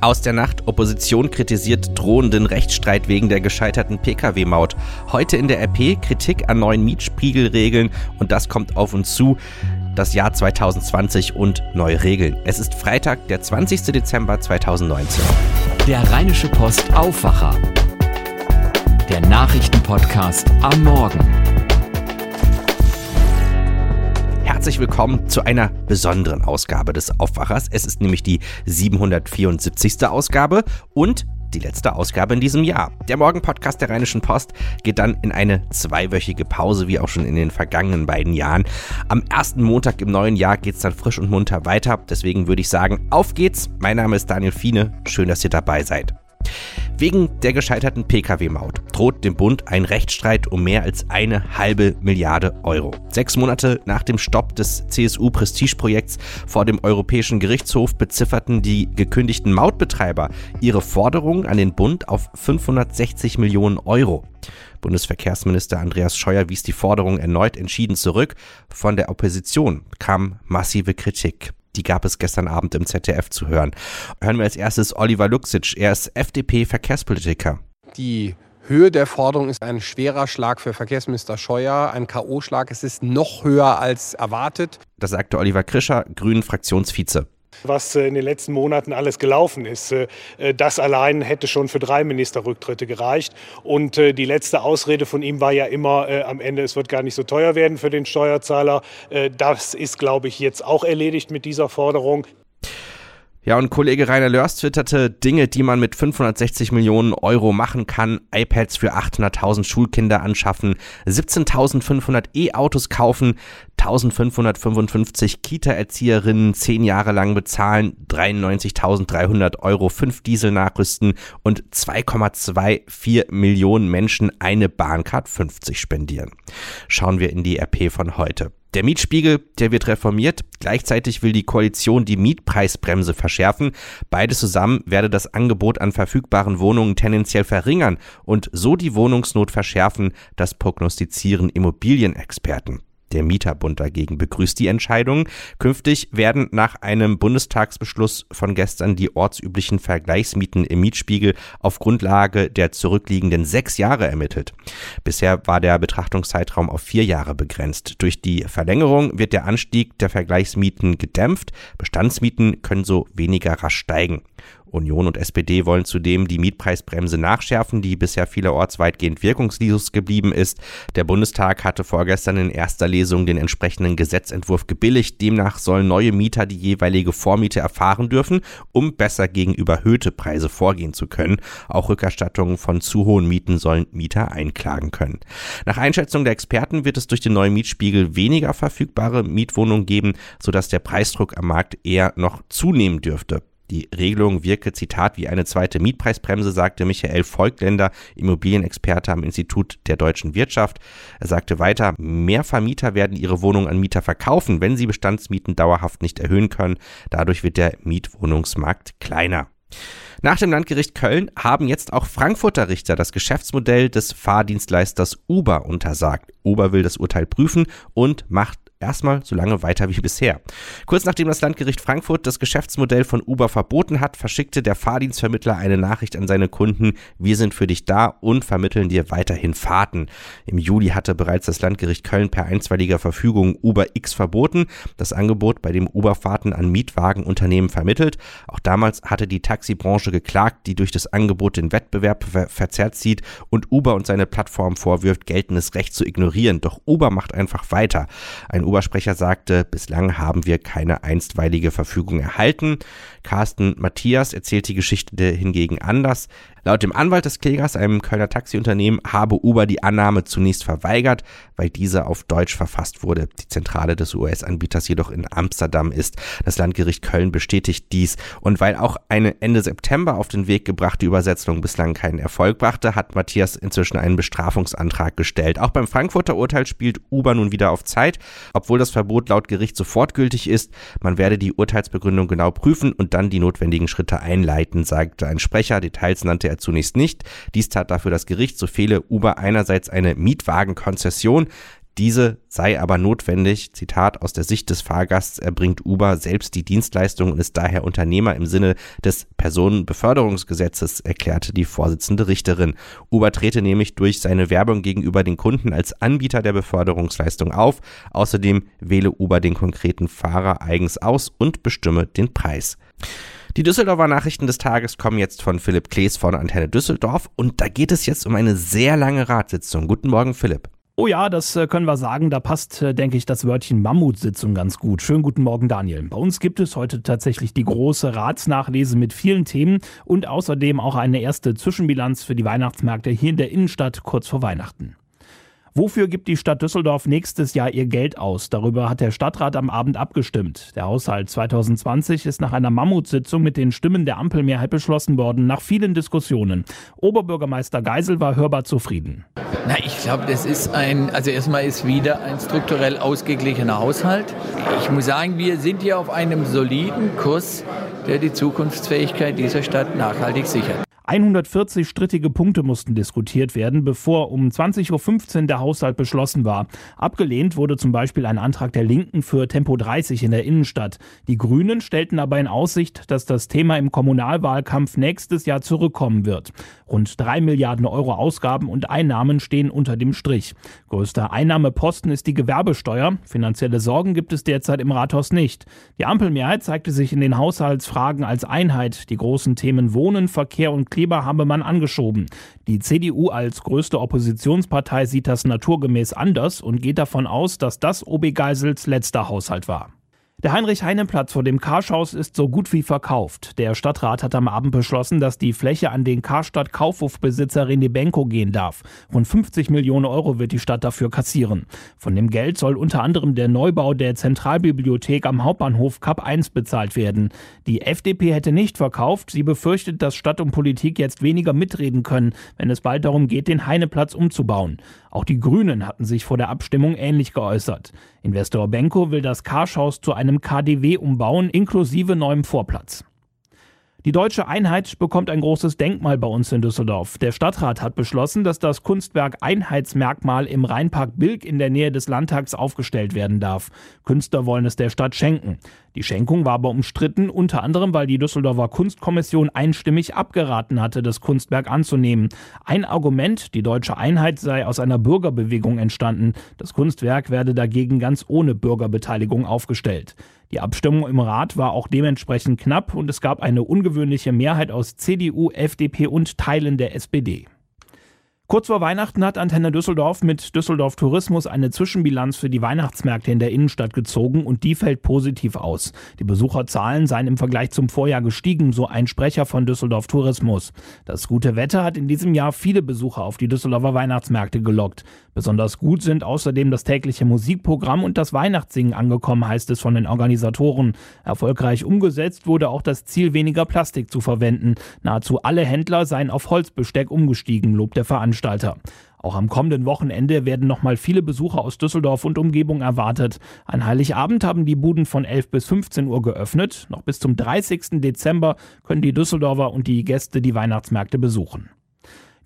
Aus der Nacht. Opposition kritisiert drohenden Rechtsstreit wegen der gescheiterten Pkw-Maut. Heute in der RP Kritik an neuen Mietspiegelregeln und das kommt auf uns zu. Das Jahr 2020 und neue Regeln. Es ist Freitag, der 20. Dezember 2019. Der Rheinische Post Aufwacher. Der Nachrichtenpodcast am Morgen herzlich willkommen zu einer besonderen Ausgabe des Aufwachers. Es ist nämlich die 774. Ausgabe und die letzte Ausgabe in diesem Jahr. Der Morgen-Podcast der Rheinischen Post geht dann in eine zweiwöchige Pause, wie auch schon in den vergangenen beiden Jahren. Am ersten Montag im neuen Jahr geht es dann frisch und munter weiter. Deswegen würde ich sagen, auf geht's. Mein Name ist Daniel Fiene. Schön, dass ihr dabei seid. Wegen der gescheiterten Pkw-Maut droht dem Bund ein Rechtsstreit um mehr als eine halbe Milliarde Euro. Sechs Monate nach dem Stopp des CSU-Prestigeprojekts vor dem Europäischen Gerichtshof bezifferten die gekündigten Mautbetreiber ihre Forderungen an den Bund auf 560 Millionen Euro. Bundesverkehrsminister Andreas Scheuer wies die Forderung erneut entschieden zurück. Von der Opposition kam massive Kritik. Die gab es gestern Abend im ZDF zu hören. Hören wir als erstes Oliver Luxic. Er ist FDP-Verkehrspolitiker. Die Höhe der Forderung ist ein schwerer Schlag für Verkehrsminister Scheuer, ein K.O.-Schlag. Es ist noch höher als erwartet. Das sagte Oliver Krischer, Grünen Fraktionsvize was äh, in den letzten Monaten alles gelaufen ist. Äh, äh, das allein hätte schon für drei Ministerrücktritte gereicht. Und die letzte Ausrede von ihm war ja immer am Ende, es wird gar nicht so teuer werden für den Steuerzahler. Das ist, glaube ich, jetzt auch erledigt mit dieser Forderung. Ja, und Kollege Rainer Lörs twitterte Dinge, die man mit 560 Millionen Euro machen kann. iPads für 800.000 Schulkinder anschaffen, 17.500 E-Autos kaufen, 1.555 Kita-Erzieherinnen zehn Jahre lang bezahlen, 93.300 Euro fünf Diesel nachrüsten und 2,24 Millionen Menschen eine Bahncard 50 spendieren. Schauen wir in die RP von heute. Der Mietspiegel, der wird reformiert. Gleichzeitig will die Koalition die Mietpreisbremse verschärfen. Beides zusammen werde das Angebot an verfügbaren Wohnungen tendenziell verringern und so die Wohnungsnot verschärfen, das prognostizieren Immobilienexperten. Der Mieterbund dagegen begrüßt die Entscheidung. Künftig werden nach einem Bundestagsbeschluss von gestern die ortsüblichen Vergleichsmieten im Mietspiegel auf Grundlage der zurückliegenden sechs Jahre ermittelt. Bisher war der Betrachtungszeitraum auf vier Jahre begrenzt. Durch die Verlängerung wird der Anstieg der Vergleichsmieten gedämpft. Bestandsmieten können so weniger rasch steigen. Union und SPD wollen zudem die Mietpreisbremse nachschärfen, die bisher vielerorts weitgehend wirkungslos geblieben ist. Der Bundestag hatte vorgestern in erster Lesung den entsprechenden Gesetzentwurf gebilligt. Demnach sollen neue Mieter die jeweilige Vormiete erfahren dürfen, um besser gegen überhöhte Preise vorgehen zu können. Auch Rückerstattungen von zu hohen Mieten sollen Mieter einklagen können. Nach Einschätzung der Experten wird es durch den neuen Mietspiegel weniger verfügbare Mietwohnungen geben, sodass der Preisdruck am Markt eher noch zunehmen dürfte. Die Regelung wirke, Zitat, wie eine zweite Mietpreisbremse, sagte Michael Volkländer, Immobilienexperte am Institut der deutschen Wirtschaft. Er sagte weiter, mehr Vermieter werden ihre Wohnungen an Mieter verkaufen, wenn sie Bestandsmieten dauerhaft nicht erhöhen können. Dadurch wird der Mietwohnungsmarkt kleiner. Nach dem Landgericht Köln haben jetzt auch Frankfurter Richter das Geschäftsmodell des Fahrdienstleisters Uber untersagt. Uber will das Urteil prüfen und macht erstmal so lange weiter wie bisher. Kurz nachdem das Landgericht Frankfurt das Geschäftsmodell von Uber verboten hat, verschickte der Fahrdienstvermittler eine Nachricht an seine Kunden, wir sind für dich da und vermitteln dir weiterhin Fahrten. Im Juli hatte bereits das Landgericht Köln per einstweiliger Verfügung Uber X verboten, das Angebot, bei dem Uber Fahrten an Mietwagenunternehmen vermittelt. Auch damals hatte die Taxibranche geklagt, die durch das Angebot den Wettbewerb ver verzerrt sieht und Uber und seine Plattform vorwirft, geltendes Recht zu ignorieren. Doch Uber macht einfach weiter. Ein Obersprecher sagte, bislang haben wir keine einstweilige Verfügung erhalten. Carsten Matthias erzählt die Geschichte hingegen anders. Laut dem Anwalt des Klägers, einem Kölner Taxiunternehmen, habe Uber die Annahme zunächst verweigert, weil diese auf Deutsch verfasst wurde. Die Zentrale des US-Anbieters jedoch in Amsterdam ist. Das Landgericht Köln bestätigt dies. Und weil auch eine Ende September auf den Weg gebrachte Übersetzung bislang keinen Erfolg brachte, hat Matthias inzwischen einen Bestrafungsantrag gestellt. Auch beim Frankfurter Urteil spielt Uber nun wieder auf Zeit, obwohl das Verbot laut Gericht sofort gültig ist. Man werde die Urteilsbegründung genau prüfen und dann die notwendigen Schritte einleiten, sagte ein Sprecher. Details nannte er zunächst nicht. Dies tat dafür das Gericht, so fehle Uber einerseits eine Mietwagenkonzession, Diese sei aber notwendig, Zitat, aus der Sicht des Fahrgasts erbringt Uber selbst die Dienstleistung und ist daher Unternehmer im Sinne des Personenbeförderungsgesetzes, erklärte die Vorsitzende Richterin. Uber trete nämlich durch seine Werbung gegenüber den Kunden als Anbieter der Beförderungsleistung auf. Außerdem wähle Uber den konkreten Fahrer eigens aus und bestimme den Preis. Die Düsseldorfer Nachrichten des Tages kommen jetzt von Philipp Klees von Antenne Düsseldorf und da geht es jetzt um eine sehr lange Ratssitzung. Guten Morgen, Philipp. Oh ja, das äh, können wir sagen. Da passt, äh, denke ich, das Wörtchen Mammutsitzung ganz gut. Schönen guten Morgen, Daniel. Bei uns gibt es heute tatsächlich die große Ratsnachlese mit vielen Themen und außerdem auch eine erste Zwischenbilanz für die Weihnachtsmärkte hier in der Innenstadt kurz vor Weihnachten. Wofür gibt die Stadt Düsseldorf nächstes Jahr ihr Geld aus? Darüber hat der Stadtrat am Abend abgestimmt. Der Haushalt 2020 ist nach einer Mammutsitzung mit den Stimmen der Ampelmehrheit beschlossen worden, nach vielen Diskussionen. Oberbürgermeister Geisel war hörbar zufrieden. Na, ich glaube, das ist ein, also erstmal ist wieder ein strukturell ausgeglichener Haushalt. Ich muss sagen, wir sind hier auf einem soliden Kurs, der die Zukunftsfähigkeit dieser Stadt nachhaltig sichert. 140 strittige Punkte mussten diskutiert werden, bevor um 20.15 Uhr der Haushalt beschlossen war. Abgelehnt wurde zum Beispiel ein Antrag der Linken für Tempo 30 in der Innenstadt. Die Grünen stellten aber in Aussicht, dass das Thema im Kommunalwahlkampf nächstes Jahr zurückkommen wird. Rund drei Milliarden Euro Ausgaben und Einnahmen stehen unter dem Strich. Größter Einnahmeposten ist die Gewerbesteuer. Finanzielle Sorgen gibt es derzeit im Rathaus nicht. Die Ampelmehrheit zeigte sich in den Haushaltsfragen als Einheit. Die großen Themen Wohnen, Verkehr und Kleber habe man angeschoben. Die CDU als größte Oppositionspartei sieht das naturgemäß anders und geht davon aus, dass das OB Geisels letzter Haushalt war. Der Heinrich-Heine-Platz vor dem Karschhaus ist so gut wie verkauft. Der Stadtrat hat am Abend beschlossen, dass die Fläche an den Karstadt Kaufhofbesitzer René Benko gehen darf. Rund 50 Millionen Euro wird die Stadt dafür kassieren. Von dem Geld soll unter anderem der Neubau der Zentralbibliothek am Hauptbahnhof Kap 1 bezahlt werden. Die FDP hätte nicht verkauft. Sie befürchtet, dass Stadt und Politik jetzt weniger mitreden können, wenn es bald darum geht, den Heine-Platz umzubauen. Auch die Grünen hatten sich vor der Abstimmung ähnlich geäußert. Investor Benko will das Karschhaus zu einem KDW umbauen, inklusive neuem Vorplatz. Die deutsche Einheit bekommt ein großes Denkmal bei uns in Düsseldorf. Der Stadtrat hat beschlossen, dass das Kunstwerk Einheitsmerkmal im Rheinpark Bilk in der Nähe des Landtags aufgestellt werden darf. Künstler wollen es der Stadt schenken. Die Schenkung war aber umstritten, unter anderem, weil die Düsseldorfer Kunstkommission einstimmig abgeraten hatte, das Kunstwerk anzunehmen. Ein Argument, die deutsche Einheit sei aus einer Bürgerbewegung entstanden. Das Kunstwerk werde dagegen ganz ohne Bürgerbeteiligung aufgestellt. Die Abstimmung im Rat war auch dementsprechend knapp und es gab eine ungewöhnliche Mehrheit aus CDU, FDP und Teilen der SPD. Kurz vor Weihnachten hat Antenne Düsseldorf mit Düsseldorf Tourismus eine Zwischenbilanz für die Weihnachtsmärkte in der Innenstadt gezogen und die fällt positiv aus. Die Besucherzahlen seien im Vergleich zum Vorjahr gestiegen, so ein Sprecher von Düsseldorf Tourismus. Das gute Wetter hat in diesem Jahr viele Besucher auf die Düsseldorfer Weihnachtsmärkte gelockt. Besonders gut sind außerdem das tägliche Musikprogramm und das Weihnachtssingen angekommen, heißt es von den Organisatoren. Erfolgreich umgesetzt wurde auch das Ziel, weniger Plastik zu verwenden. Nahezu alle Händler seien auf Holzbesteck umgestiegen, lobt der Veranstalter. Veranstalter. Auch am kommenden Wochenende werden nochmal viele Besucher aus Düsseldorf und Umgebung erwartet. An Heiligabend haben die Buden von 11 bis 15 Uhr geöffnet. Noch bis zum 30. Dezember können die Düsseldorfer und die Gäste die Weihnachtsmärkte besuchen.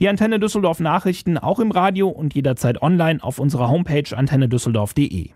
Die Antenne Düsseldorf Nachrichten auch im Radio und jederzeit online auf unserer Homepage antennedüsseldorf.de.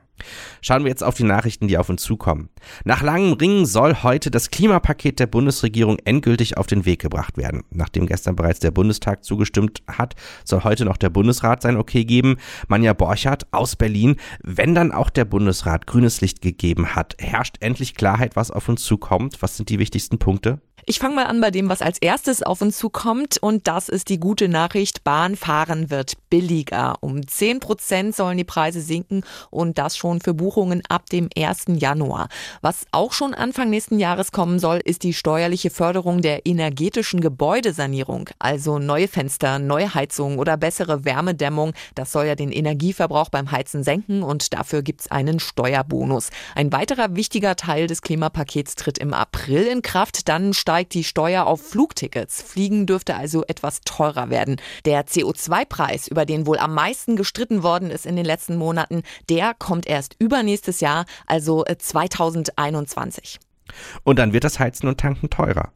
Schauen wir jetzt auf die Nachrichten, die auf uns zukommen. Nach langem Ringen soll heute das Klimapaket der Bundesregierung endgültig auf den Weg gebracht werden. Nachdem gestern bereits der Bundestag zugestimmt hat, soll heute noch der Bundesrat sein Okay geben. Manja Borchardt aus Berlin, wenn dann auch der Bundesrat grünes Licht gegeben hat, herrscht endlich Klarheit, was auf uns zukommt. Was sind die wichtigsten Punkte? Ich fange mal an bei dem, was als erstes auf uns zukommt. Und das ist die gute Nachricht. Bahnfahren wird billiger. Um 10 Prozent sollen die Preise sinken und das schon für Buchungen ab dem 1. Januar. Was auch schon Anfang nächsten Jahres kommen soll, ist die steuerliche Förderung der energetischen Gebäudesanierung. Also neue Fenster, neue Heizungen oder bessere Wärmedämmung. Das soll ja den Energieverbrauch beim Heizen senken und dafür gibt's einen Steuerbonus. Ein weiterer wichtiger Teil des Klimapakets tritt im April in Kraft. Dann steigt steigt die Steuer auf Flugtickets. Fliegen dürfte also etwas teurer werden. Der CO2-Preis, über den wohl am meisten gestritten worden ist in den letzten Monaten, der kommt erst übernächstes Jahr, also 2021. Äh, und dann wird das Heizen und Tanken teurer.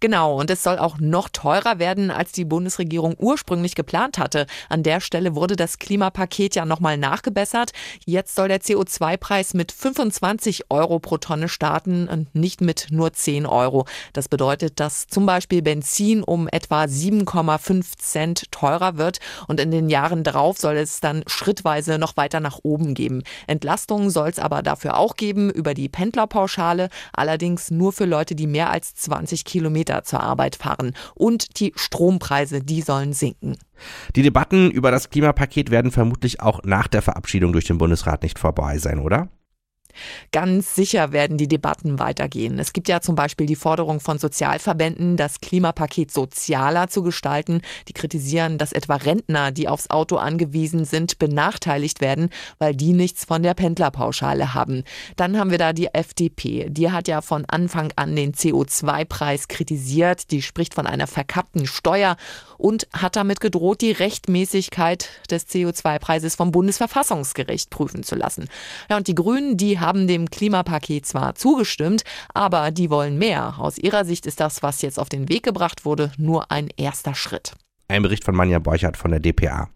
Genau, und es soll auch noch teurer werden, als die Bundesregierung ursprünglich geplant hatte. An der Stelle wurde das Klimapaket ja nochmal nachgebessert. Jetzt soll der CO2-Preis mit 25 Euro pro Tonne starten und nicht mit nur 10 Euro. Das bedeutet, dass zum Beispiel Benzin um etwa 7,5 Cent teurer wird und in den Jahren darauf soll es dann schrittweise noch weiter nach oben geben. Entlastungen soll es aber dafür auch geben über die Pendlerpauschale, allerdings nur für Leute, die mehr als 20 Kilometer zur Arbeit fahren. Und die Strompreise, die sollen sinken. Die Debatten über das Klimapaket werden vermutlich auch nach der Verabschiedung durch den Bundesrat nicht vorbei sein, oder? Ganz sicher werden die Debatten weitergehen. Es gibt ja zum Beispiel die Forderung von Sozialverbänden, das Klimapaket sozialer zu gestalten. Die kritisieren, dass etwa Rentner, die aufs Auto angewiesen sind, benachteiligt werden, weil die nichts von der Pendlerpauschale haben. Dann haben wir da die FDP. Die hat ja von Anfang an den CO2-Preis kritisiert. Die spricht von einer verkappten Steuer und hat damit gedroht, die Rechtmäßigkeit des CO2-Preises vom Bundesverfassungsgericht prüfen zu lassen. Ja, und die Grünen, die haben dem Klimapaket zwar zugestimmt, aber die wollen mehr. Aus ihrer Sicht ist das, was jetzt auf den Weg gebracht wurde, nur ein erster Schritt. Ein Bericht von Manja Borchert von der DPA.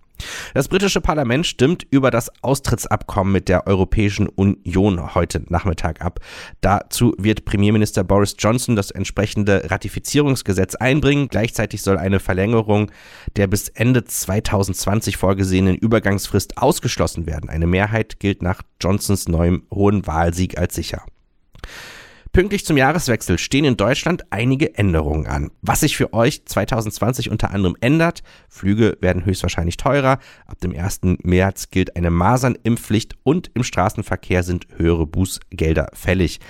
Das britische Parlament stimmt über das Austrittsabkommen mit der Europäischen Union heute Nachmittag ab. Dazu wird Premierminister Boris Johnson das entsprechende Ratifizierungsgesetz einbringen. Gleichzeitig soll eine Verlängerung der bis Ende 2020 vorgesehenen Übergangsfrist ausgeschlossen werden. Eine Mehrheit gilt nach Johnsons neuem hohen Wahlsieg als sicher. Pünktlich zum Jahreswechsel stehen in Deutschland einige Änderungen an. Was sich für euch 2020 unter anderem ändert, Flüge werden höchstwahrscheinlich teurer, ab dem 1. März gilt eine Masernimpfpflicht und im Straßenverkehr sind höhere Bußgelder fällig.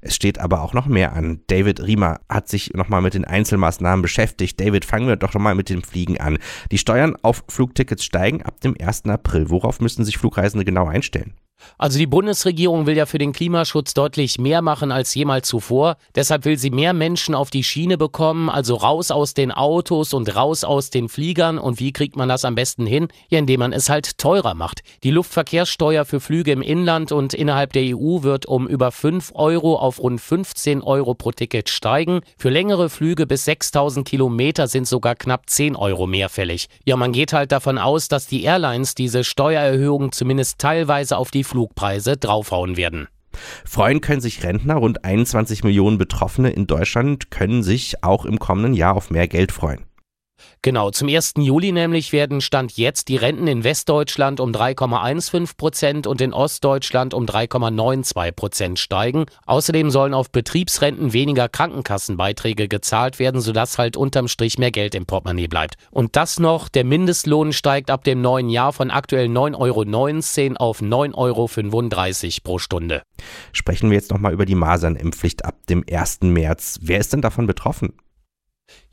Es steht aber auch noch mehr an. David Riemer hat sich nochmal mit den Einzelmaßnahmen beschäftigt. David, fangen wir doch nochmal mit dem Fliegen an. Die Steuern auf Flugtickets steigen ab dem 1. April. Worauf müssen sich Flugreisende genau einstellen? Also die Bundesregierung will ja für den Klimaschutz deutlich mehr machen als jemals zuvor. Deshalb will sie mehr Menschen auf die Schiene bekommen, also raus aus den Autos und raus aus den Fliegern. Und wie kriegt man das am besten hin? Ja, indem man es halt teurer macht. Die Luftverkehrssteuer für Flüge im Inland und innerhalb der EU wird um über 5 Euro auf rund 15 Euro pro Ticket steigen. Für längere Flüge bis 6000 Kilometer sind sogar knapp 10 Euro mehr fällig. Ja, man geht halt davon aus, dass die Airlines diese Steuererhöhung zumindest teilweise auf die Flugpreise draufhauen werden. Freuen können sich Rentner, rund 21 Millionen Betroffene in Deutschland können sich auch im kommenden Jahr auf mehr Geld freuen. Genau, zum 1. Juli nämlich werden Stand jetzt die Renten in Westdeutschland um 3,15 Prozent und in Ostdeutschland um 3,92 Prozent steigen. Außerdem sollen auf Betriebsrenten weniger Krankenkassenbeiträge gezahlt werden, sodass halt unterm Strich mehr Geld im Portemonnaie bleibt. Und das noch, der Mindestlohn steigt ab dem neuen Jahr von aktuell 9,19 Euro auf 9,35 Euro pro Stunde. Sprechen wir jetzt nochmal über die Masernimpfpflicht ab dem 1. März. Wer ist denn davon betroffen?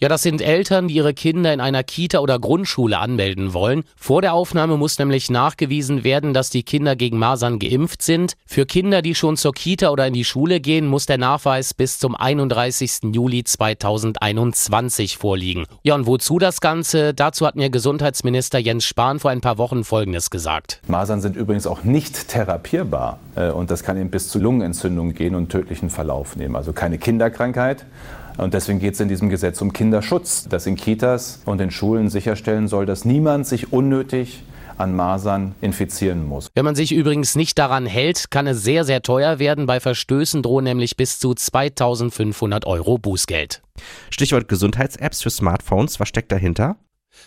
Ja, das sind Eltern, die ihre Kinder in einer Kita oder Grundschule anmelden wollen. Vor der Aufnahme muss nämlich nachgewiesen werden, dass die Kinder gegen Masern geimpft sind. Für Kinder, die schon zur Kita oder in die Schule gehen, muss der Nachweis bis zum 31. Juli 2021 vorliegen. Ja, und wozu das Ganze? Dazu hat mir Gesundheitsminister Jens Spahn vor ein paar Wochen Folgendes gesagt. Masern sind übrigens auch nicht therapierbar äh, und das kann eben bis zu Lungenentzündung gehen und tödlichen Verlauf nehmen. Also keine Kinderkrankheit. Und deswegen geht es in diesem Gesetz um Kinderschutz, das in Kitas und in Schulen sicherstellen soll, dass niemand sich unnötig an Masern infizieren muss. Wenn man sich übrigens nicht daran hält, kann es sehr, sehr teuer werden. Bei Verstößen drohen nämlich bis zu 2500 Euro Bußgeld. Stichwort Gesundheits-Apps für Smartphones. Was steckt dahinter?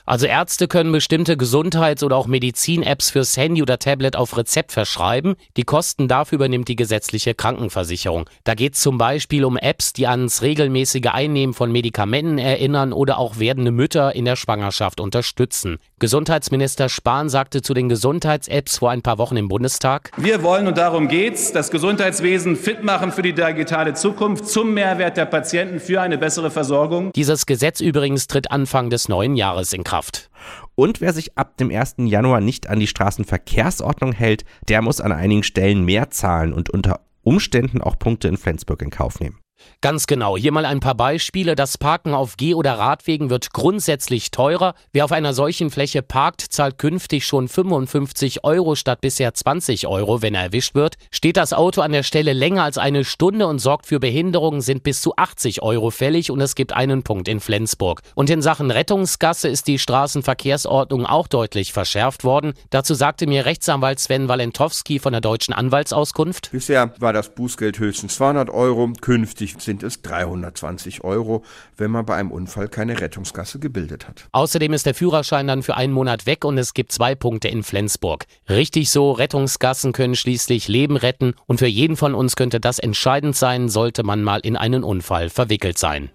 Also Ärzte können bestimmte Gesundheits- oder auch Medizin-Apps fürs Handy oder Tablet auf Rezept verschreiben. Die Kosten dafür übernimmt die gesetzliche Krankenversicherung. Da geht es zum Beispiel um Apps, die ans regelmäßige Einnehmen von Medikamenten erinnern oder auch werdende Mütter in der Schwangerschaft unterstützen. Gesundheitsminister Spahn sagte zu den Gesundheits-Apps vor ein paar Wochen im Bundestag: Wir wollen und darum geht's, das Gesundheitswesen fit machen für die digitale Zukunft zum Mehrwert der Patienten für eine bessere Versorgung. Dieses Gesetz übrigens tritt Anfang des neuen Jahres in Kraft. Und wer sich ab dem 1. Januar nicht an die Straßenverkehrsordnung hält, der muss an einigen Stellen mehr zahlen und unter Umständen auch Punkte in Flensburg in Kauf nehmen. Ganz genau. Hier mal ein paar Beispiele. Das Parken auf Geh- oder Radwegen wird grundsätzlich teurer. Wer auf einer solchen Fläche parkt, zahlt künftig schon 55 Euro statt bisher 20 Euro, wenn er erwischt wird. Steht das Auto an der Stelle länger als eine Stunde und sorgt für Behinderungen, sind bis zu 80 Euro fällig und es gibt einen Punkt in Flensburg. Und in Sachen Rettungsgasse ist die Straßenverkehrsordnung auch deutlich verschärft worden. Dazu sagte mir Rechtsanwalt Sven Walentowski von der Deutschen Anwaltsauskunft. Bisher war das Bußgeld höchstens 200 Euro, künftig sind es 320 Euro, wenn man bei einem Unfall keine Rettungsgasse gebildet hat. Außerdem ist der Führerschein dann für einen Monat weg und es gibt zwei Punkte in Flensburg. Richtig so, Rettungsgassen können schließlich Leben retten und für jeden von uns könnte das entscheidend sein, sollte man mal in einen Unfall verwickelt sein.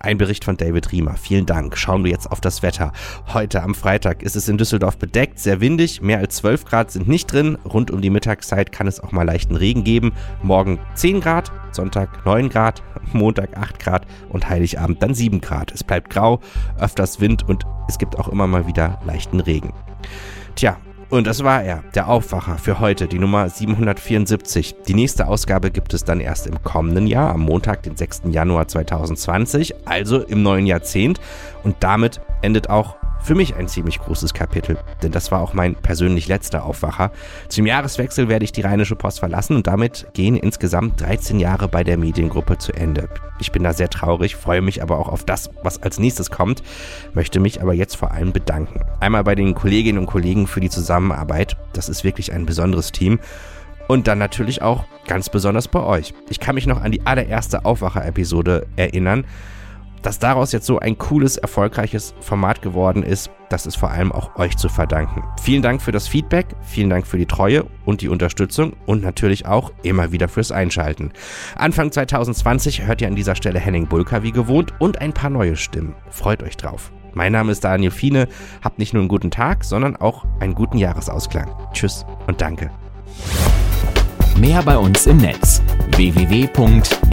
Ein Bericht von David Riemer. Vielen Dank. Schauen wir jetzt auf das Wetter. Heute am Freitag ist es in Düsseldorf bedeckt, sehr windig. Mehr als 12 Grad sind nicht drin. Rund um die Mittagszeit kann es auch mal leichten Regen geben. Morgen 10 Grad, Sonntag 9 Grad, Montag 8 Grad und Heiligabend dann 7 Grad. Es bleibt grau, öfters Wind und es gibt auch immer mal wieder leichten Regen. Tja, und das war er, der Aufwacher für heute, die Nummer 774. Die nächste Ausgabe gibt es dann erst im kommenden Jahr, am Montag, den 6. Januar 2020, also im neuen Jahrzehnt. Und damit endet auch für mich ein ziemlich großes Kapitel, denn das war auch mein persönlich letzter Aufwacher. Zum Jahreswechsel werde ich die Rheinische Post verlassen und damit gehen insgesamt 13 Jahre bei der Mediengruppe zu Ende. Ich bin da sehr traurig, freue mich aber auch auf das, was als nächstes kommt, möchte mich aber jetzt vor allem bedanken. Einmal bei den Kolleginnen und Kollegen für die Zusammenarbeit, das ist wirklich ein besonderes Team. Und dann natürlich auch ganz besonders bei euch. Ich kann mich noch an die allererste Aufwacher-Episode erinnern. Dass daraus jetzt so ein cooles, erfolgreiches Format geworden ist, das ist vor allem auch euch zu verdanken. Vielen Dank für das Feedback, vielen Dank für die Treue und die Unterstützung und natürlich auch immer wieder fürs Einschalten. Anfang 2020 hört ihr an dieser Stelle Henning Bulka wie gewohnt und ein paar neue Stimmen. Freut euch drauf. Mein Name ist Daniel Fiene. Habt nicht nur einen guten Tag, sondern auch einen guten Jahresausklang. Tschüss und danke. Mehr bei uns im Netz www.rp-online.de